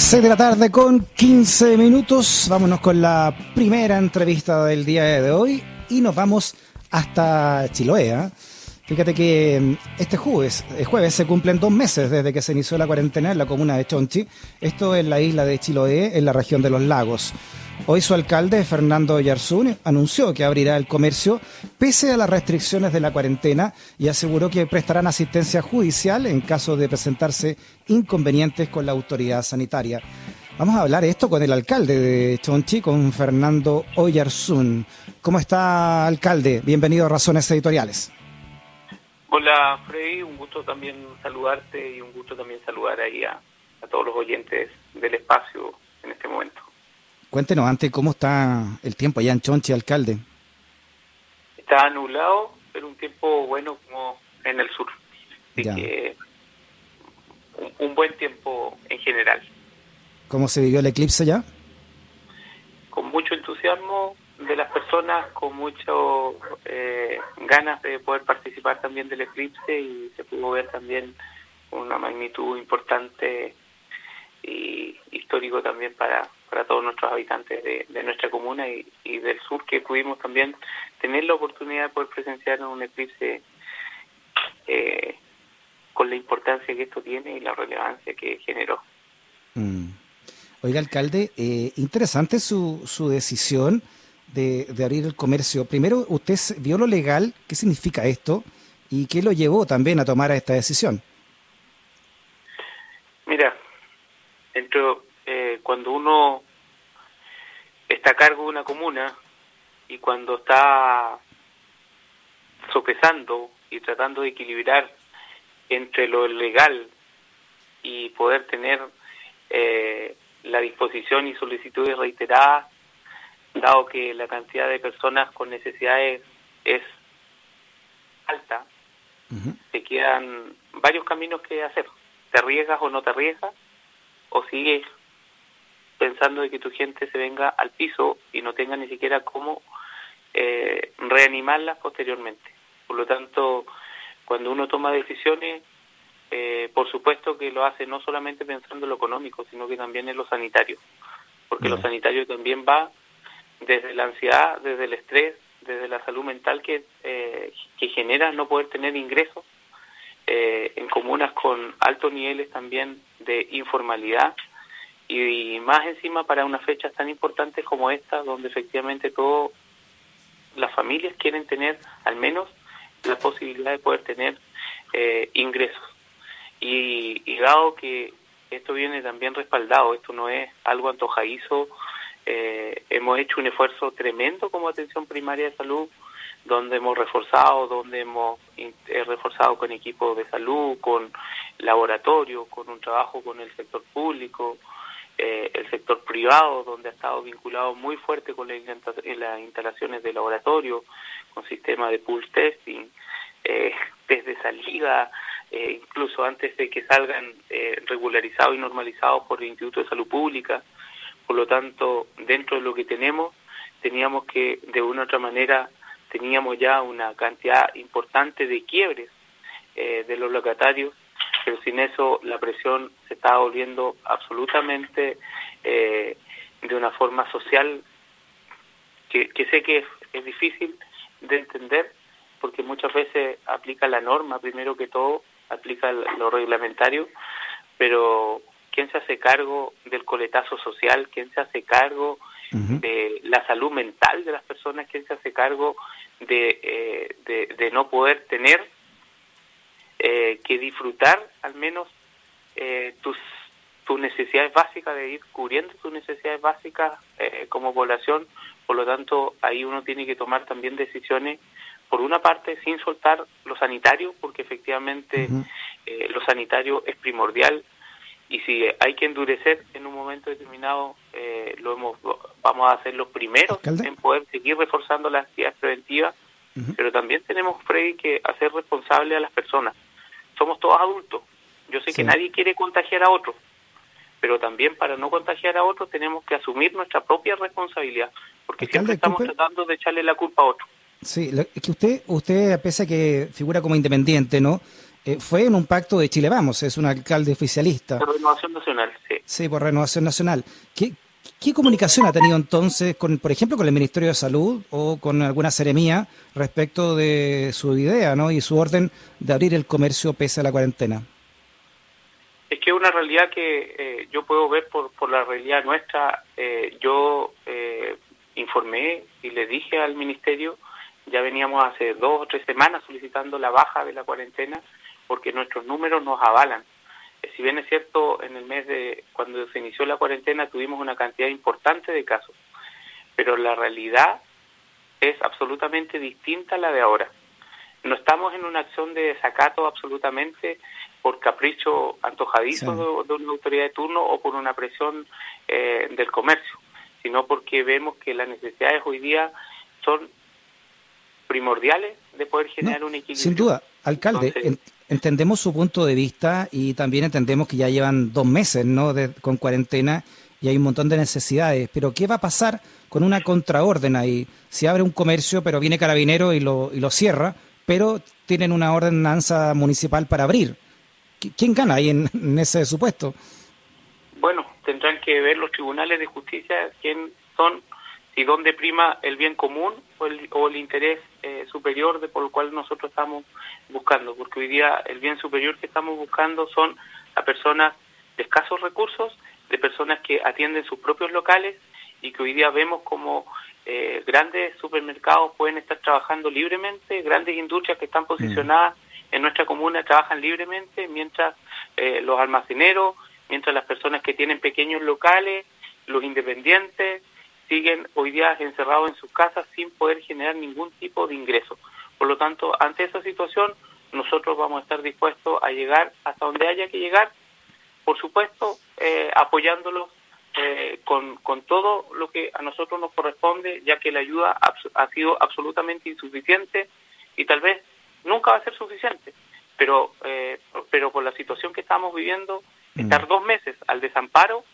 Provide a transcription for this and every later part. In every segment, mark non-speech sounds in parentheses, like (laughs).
6 de la tarde con 15 minutos. Vámonos con la primera entrevista del día de hoy y nos vamos hasta Chiloé. ¿eh? Fíjate que mm, este jueves, el jueves se cumplen dos meses desde que se inició la cuarentena en la comuna de Chonchi. Esto en la isla de Chiloé, en la región de los lagos. Hoy su alcalde, Fernando Yarzún, anunció que abrirá el comercio pese a las restricciones de la cuarentena y aseguró que prestarán asistencia judicial en caso de presentarse inconvenientes con la autoridad sanitaria. Vamos a hablar esto con el alcalde de Chonchi, con Fernando Oyarzún. ¿Cómo está, alcalde? Bienvenido a Razones Editoriales. Hola, Freddy. Un gusto también saludarte y un gusto también saludar ahí a todos los oyentes del espacio en este momento. Cuéntenos antes cómo está el tiempo allá en Chonchi, alcalde. Está anulado, pero un tiempo bueno como en el sur. Así que un, buen tiempo en general. ¿Cómo se vivió el eclipse ya? Con mucho entusiasmo de las personas, con mucho eh, ganas de poder participar también del eclipse y se pudo ver también una magnitud importante y histórico también para, para todos nuestros habitantes de, nuestra comuna y, del sur que pudimos también tener la oportunidad de poder presenciar un eclipse eh, con la importancia que esto tiene y la relevancia que generó. Mm. Oiga, alcalde, eh, interesante su, su decisión de, de, abrir el comercio. Primero, usted vio lo legal, ¿qué significa esto? ¿Y qué lo llevó también a tomar esta decisión? Mira, dentro, eh, cuando uno está a cargo de una comuna y cuando está sopesando y tratando de equilibrar entre lo legal y poder tener eh, la disposición y solicitudes reiteradas, dado que la cantidad de personas con necesidades es alta, te quedan varios caminos que hacer. ¿Te arriesgas o no te arriesgas? o sigues pensando de que tu gente se venga al piso y no tenga ni siquiera cómo eh, reanimarlas posteriormente. Por lo tanto, cuando uno toma decisiones, eh, por supuesto que lo hace no solamente pensando en lo económico, sino que también en lo sanitario, porque lo sanitario también va desde la ansiedad, desde el estrés, desde la salud mental que, eh, que genera no poder tener ingresos eh, en comunas con altos niveles también de informalidad y, más encima para unas fechas tan importantes como esta, donde efectivamente todas las familias quieren tener al menos la posibilidad de poder tener eh, ingresos. Y, y, dado que esto viene también respaldado, esto no es algo antojadizo, eh, hemos hecho un esfuerzo tremendo como atención primaria de salud donde hemos reforzado, donde hemos eh, reforzado con equipos de salud, con laboratorios, con un trabajo con el sector público, eh, el sector privado, donde ha estado vinculado muy fuerte con las instalaciones de laboratorio, con sistemas de pulse testing, eh, (laughs) desde salida, eh, incluso antes de que salgan eh, regularizados y normalizados por el Instituto de Salud Pública. Por lo tanto, dentro de lo que tenemos, teníamos que de una u otra manera teníamos ya una cantidad importante de quiebres eh, de los locatarios, pero sin eso la presión se está volviendo absolutamente eh, de una forma social que, que sé que es, difícil de entender porque muchas veces aplica la norma primero que todo, aplica lo reglamentario, pero ¿quién se hace cargo del coletazo social? ¿Quién se hace cargo de la salud mental de las personas? ¿Quién se hace cargo de, eh, de, no poder tener eh, que disfrutar al menos eh, tus, tus necesidades básicas, de ir cubriendo tus necesidades básicas como población. Por lo tanto, ahí uno tiene que tomar también decisiones, por una parte, sin soltar lo sanitario, porque efectivamente lo sanitario es primordial. Y si hay que endurecer en un momento determinado, eh, lo hemos, vamos a ser los primeros en poder seguir reforzando las actividades preventivas, pero también tenemos, Freddy, que hacer responsable a las personas. Somos todos adultos. Yo sé que nadie quiere contagiar a otro, pero también para no contagiar a otro tenemos que asumir nuestra propia responsabilidad, porque siempre estamos tratando de echarle la culpa a otro. Sí, es que usted, usted, pese a que figura como independiente, ¿no? eh, fue en un pacto de Chile Vamos, es un alcalde oficialista. Por Renovación Nacional, sí. Sí, por Renovación Nacional. ¿Qué, ¿Qué comunicación ha tenido entonces, con, por ejemplo, con el Ministerio de Salud o con alguna seremía respecto de su idea ¿no? y su orden de abrir el comercio pese a la cuarentena? Es que es una realidad que eh, yo puedo ver por, por la realidad nuestra. Eh, yo eh, informé y le dije al Ministerio, ya veníamos hace dos o tres semanas solicitando la baja de la cuarentena porque nuestros números nos avalan si bien es cierto, en el mes de cuando se inició la cuarentena tuvimos una cantidad importante de casos, pero la realidad es absolutamente distinta a la de ahora. No estamos en una acción de desacato absolutamente por capricho antojadizo de, una autoridad de turno o por una presión eh, del comercio, sino porque vemos que las necesidades hoy día son primordiales de poder generar un equilibrio. Sin duda, alcalde, entendemos su punto de vista y también entendemos que ya llevan dos meses ¿no? con cuarentena y hay un montón de necesidades. Pero ¿qué va a pasar con una contraorden ahí? Si abre un comercio, pero viene carabinero y lo, y lo cierra, pero tienen una ordenanza municipal para abrir. ¿Quién gana ahí en, ese supuesto? Bueno, tendrán que ver los tribunales de justicia quién son y dónde prima el bien común o el, o el interés eh, superior de por el cual nosotros estamos buscando, porque hoy día el bien superior que estamos buscando son a personas de escasos recursos, de personas que atienden sus propios locales y que hoy día vemos como eh, grandes supermercados pueden estar trabajando libremente, grandes industrias que están posicionadas mm. en nuestra comuna trabajan libremente, mientras eh, los almaceneros, mientras las personas que tienen pequeños locales, los independientes, siguen hoy día encerrados en sus casas sin poder generar ningún tipo de ingreso. Por lo tanto, ante esa situación, nosotros vamos a estar dispuestos a llegar hasta donde haya que llegar, por supuesto, eh, apoyándolos eh, con, con todo lo que a nosotros nos corresponde, ya que la ayuda ha sido absolutamente insuficiente y tal vez nunca va a ser suficiente. Pero, eh, pero por la situación que estamos viviendo, mm. estar dos meses al desamparo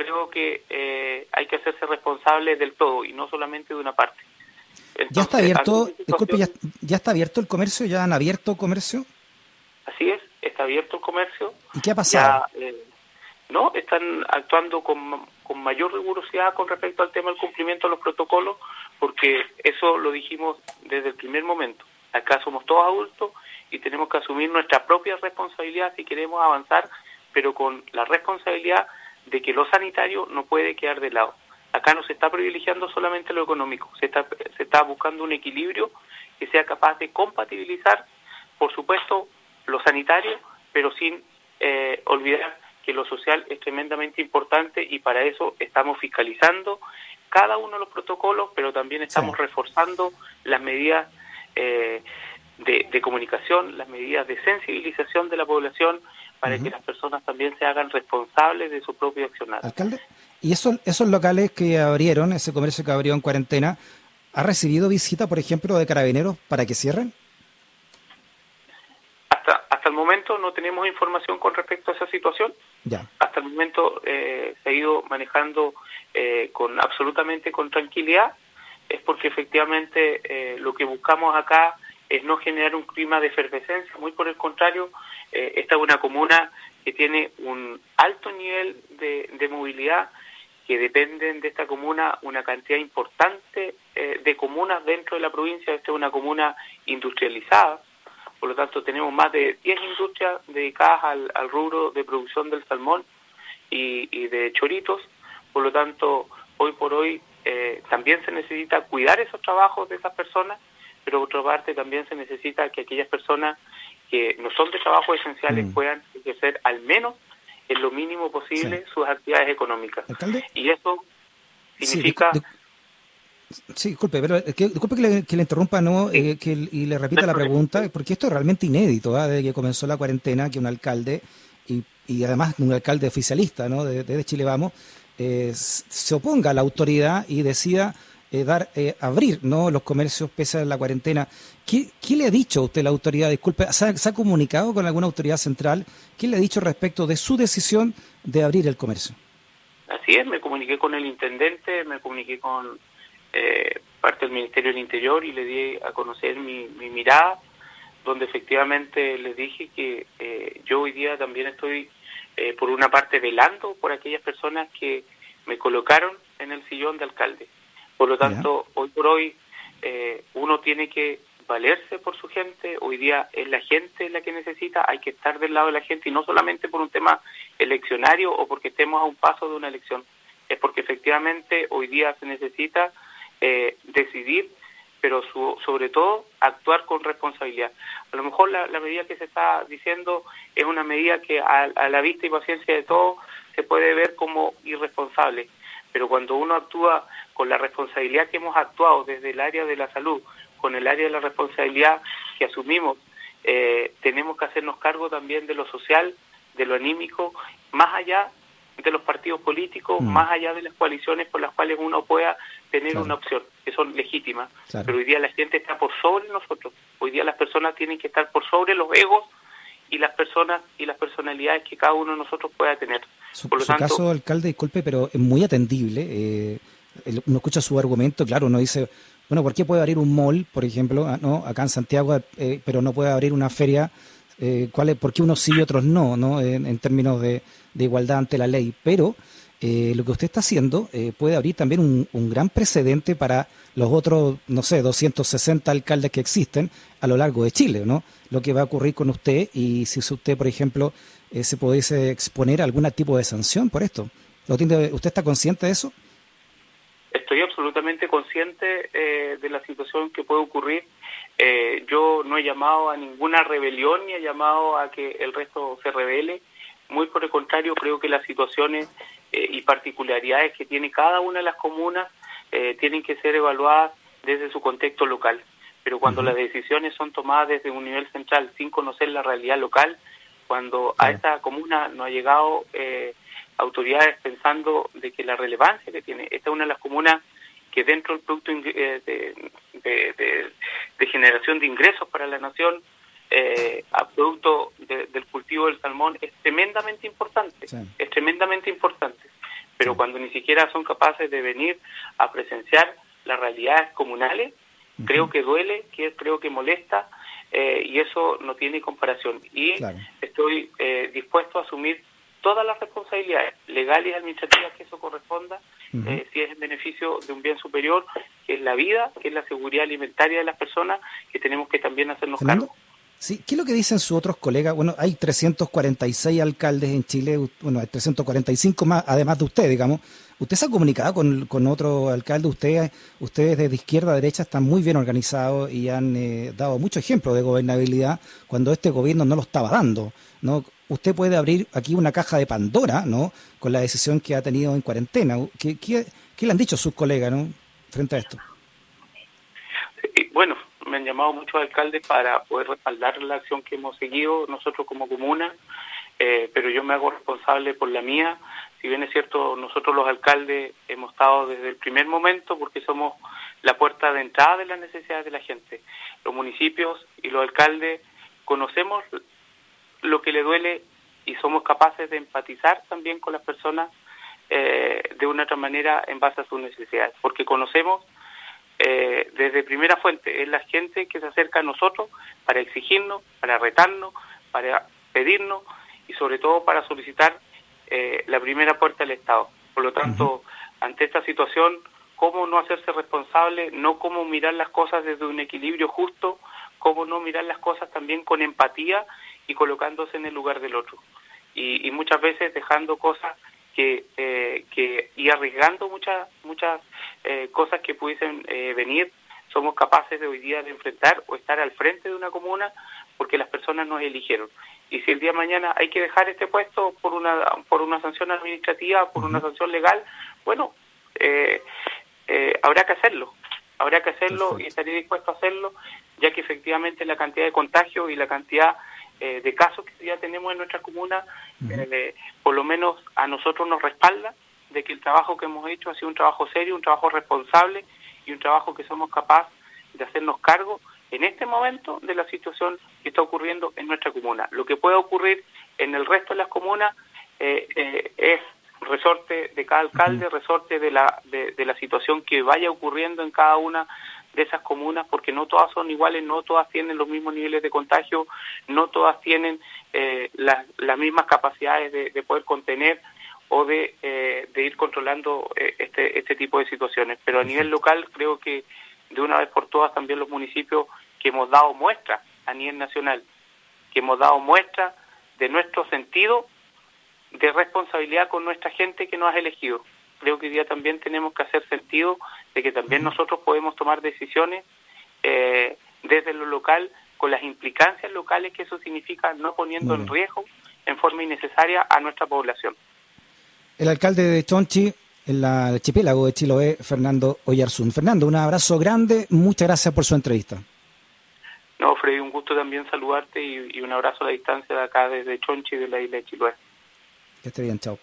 creo que eh, hay que hacerse responsable del todo y no solamente de una parte. ¿Ya está abierto, disculpe, ya, está abierto el comercio? ¿Ya han abierto comercio? Así es, está abierto el comercio. ¿Y qué ha pasado? Eh, no, están actuando con, con mayor rigurosidad con respecto al tema del cumplimiento de los protocolos, porque eso lo dijimos desde el primer momento. Acá somos todos adultos y tenemos que asumir nuestra propia responsabilidad si queremos avanzar, pero con la responsabilidad de que lo sanitario no puede quedar de lado. Acá no se está privilegiando solamente lo económico, se está, se está buscando un equilibrio que sea capaz de compatibilizar, por supuesto, lo sanitario, pero sin eh, olvidar que lo social es tremendamente importante y para eso estamos fiscalizando cada uno de los protocolos, pero también estamos reforzando las medidas eh, de, de, comunicación, las medidas de sensibilización de la población para que las personas también se hagan responsables de su propio accionar. Alcalde, ¿y esos, esos locales que abrieron, ese comercio que abrió en cuarentena, ha recibido visita, por ejemplo, de carabineros para que cierren? Hasta, hasta el momento no tenemos información con respecto a esa situación. Ya. Hasta el momento eh, se ha ido manejando eh, con absolutamente con tranquilidad. Es porque efectivamente eh, lo que buscamos acá es no generar un clima de efervescencia, muy por el contrario, eh, esta es una comuna que tiene un alto nivel de, movilidad, que dependen de esta comuna una cantidad importante eh, de comunas dentro de la provincia, esta es una comuna industrializada, por lo tanto tenemos más de 10 industrias dedicadas al, rubro de producción del salmón y, de choritos, por lo tanto hoy por hoy eh, también se necesita cuidar esos trabajos de esas personas pero por otra parte también se necesita que aquellas personas que no son de trabajo esenciales mm. puedan ejercer al menos en lo mínimo posible sus actividades económicas. Y eso significa... Sí, disculpe, pero eh, que, disculpe que le, que le interrumpa no eh, que, y le repita la pregunta, porque esto es realmente inédito, ¿ah? desde que comenzó la cuarentena, que un alcalde, y, y además un alcalde oficialista ¿no? de, de Chile Vamos, eh, se oponga a la autoridad y decida eh, dar eh, abrir no los comercios pese a la cuarentena. ¿Qué, ¿Qué, le ha dicho usted la autoridad? Disculpe, ¿se ha, comunicado con alguna autoridad central? ¿Qué le ha dicho respecto de su decisión de abrir el comercio? Así es, me comuniqué con el intendente, me comuniqué con eh, parte del Ministerio del Interior y le di a conocer mi, mi mirada, donde efectivamente les dije que eh, yo hoy día también estoy, eh, por una parte, velando por aquellas personas que me colocaron en el sillón de alcalde. Por lo tanto, hoy por hoy eh, uno tiene que valerse por su gente, hoy día es la gente la que necesita, hay que estar del lado de la gente y no solamente por un tema eleccionario o porque estemos a un paso de una elección, es porque efectivamente hoy día se necesita eh, decidir, pero sobre todo actuar con responsabilidad. A lo mejor la, medida que se está diciendo es una medida que a, a la vista y paciencia de todos se puede ver como irresponsable, pero cuando uno actúa con la responsabilidad que hemos actuado desde el área de la salud, con el área de la responsabilidad que asumimos, eh, tenemos que hacernos cargo también de lo social, de lo anímico, más allá de los partidos políticos, mm. más allá de las coaliciones por las cuales uno pueda tener una opción, que son legítimas. Pero hoy día la gente está por sobre nosotros. Hoy día las personas tienen que estar por sobre los egos y las personas y las personalidades que cada uno de nosotros pueda tener. Por lo su caso, alcalde, disculpe, pero es muy atendible. Eh, uno escucha su argumento, claro, uno dice, bueno, ¿por qué puede abrir un mall, por ejemplo, ah, no acá en Santiago, eh, pero no puede abrir una feria? Eh, ¿cuál es, ¿Por qué unos sí y otros no, no en, términos de, igualdad ante la ley? Pero eh, lo que usted está haciendo eh, puede abrir también un, un, gran precedente para los otros, no sé, 260 alcaldes que existen a lo largo de Chile, ¿no? Lo que va a ocurrir con usted y si usted, por ejemplo, se pudiese exponer a algún tipo de sanción por esto. ¿Lo tiene, ¿Usted está consciente de eso? Estoy absolutamente consciente eh, de la situación que puede ocurrir. Eh, yo no he llamado a ninguna rebelión ni he llamado a que el resto se revele. Muy por el contrario, creo que las situaciones eh, y particularidades que tiene cada una de las comunas tienen que ser evaluadas desde su contexto local. Pero cuando las decisiones son tomadas desde un nivel central sin conocer la realidad local, cuando a esta comuna no ha llegado autoridades pensando de que la relevancia que tiene, esta es una de las comunas que dentro del producto eh, de, generación de ingresos para la nación, eh, a producto del cultivo del salmón, es tremendamente importante, es tremendamente importante. Pero cuando ni siquiera son capaces de venir a presenciar las realidades comunales, creo que duele, que creo que molesta, eh, y eso no tiene comparación. Y estoy dispuesto a asumir todas las responsabilidades legales y administrativas que eso corresponda, eh, si es en beneficio de un bien superior, que es la vida, que es la seguridad alimentaria de las personas, que tenemos que también hacernos cargo. Sí, ¿qué es lo que dicen sus otros colegas? Bueno, hay 346 alcaldes en Chile, bueno, hay 345 más, además de usted, digamos. ¿Usted se ha comunicado con, con otro alcalde? Ustedes, ustedes desde izquierda a derecha están muy bien organizados y han eh, dado mucho ejemplo de gobernabilidad cuando este gobierno no lo estaba dando. ¿no? usted puede abrir aquí una caja de Pandora, ¿no? Con la decisión que ha tenido en cuarentena. ¿Qué, le han dicho sus colegas, ¿no? Frente a esto. Bueno, me han llamado muchos alcaldes para poder respaldar la acción que hemos seguido nosotros como comuna, eh, pero yo me hago responsable por la mía. Si bien es cierto, nosotros los alcaldes hemos estado desde el primer momento porque somos la puerta de entrada de las necesidades de la gente. Los municipios y los alcaldes conocemos lo que le duele y somos capaces de empatizar también con las personas eh, de una otra manera en base a sus necesidades, porque conocemos eh, desde primera fuente, es la gente que se acerca a nosotros para exigirnos, para retarnos, para pedirnos y sobre todo para solicitar eh, la primera puerta del Estado. Por lo tanto, ante esta situación, cómo no hacerse responsable, no cómo mirar las cosas desde un equilibrio justo, cómo no mirar las cosas también con empatía y colocándose en el lugar del otro. Y, muchas veces dejando cosas que, eh, que y arriesgando muchas muchas eh, cosas que pudiesen eh, venir, somos capaces de hoy día de enfrentar o estar al frente de una comuna porque las personas nos eligieron. Y si el día de mañana hay que dejar este puesto por una por una sanción administrativa, por una sanción legal, bueno, habrá que hacerlo. Habrá que hacerlo y estaría dispuesto a hacerlo, ya que efectivamente la cantidad de contagios y la cantidad eh, de casos que ya tenemos en nuestra comuna, eh, por lo menos a nosotros nos respalda de que el trabajo que hemos hecho ha sido un trabajo serio, un trabajo responsable y un trabajo que somos capaces de hacernos cargo en este momento de la situación que está ocurriendo en nuestra comuna. Lo que puede ocurrir en el resto de las comunas eh, es resorte de cada alcalde, resorte de la, de, la situación que vaya ocurriendo en cada una de esas comunas, porque no todas son iguales, no todas tienen los mismos niveles de contagio, no todas tienen eh, las, las mismas capacidades de, poder contener o de, eh, de ir controlando eh, este, este tipo de situaciones. Pero a nivel local creo que de una vez por todas también los municipios que hemos dado muestra a nivel nacional, que hemos dado muestra de nuestro sentido de responsabilidad con nuestra gente que nos ha elegido. Creo que hoy día también tenemos que hacer sentido de que también nosotros podemos tomar decisiones eh, desde lo local con las implicancias locales que eso significa, no poniendo en riesgo en forma innecesaria a nuestra población. El alcalde de Chonchi, en el archipiélago de Chiloé, Fernando Oyarzún. Fernando, un abrazo grande, muchas gracias por su entrevista. No, Freddy, un gusto también saludarte y, y un abrazo a la distancia de acá desde Chonchi, de la isla de Chiloé. Que esté bien, chao.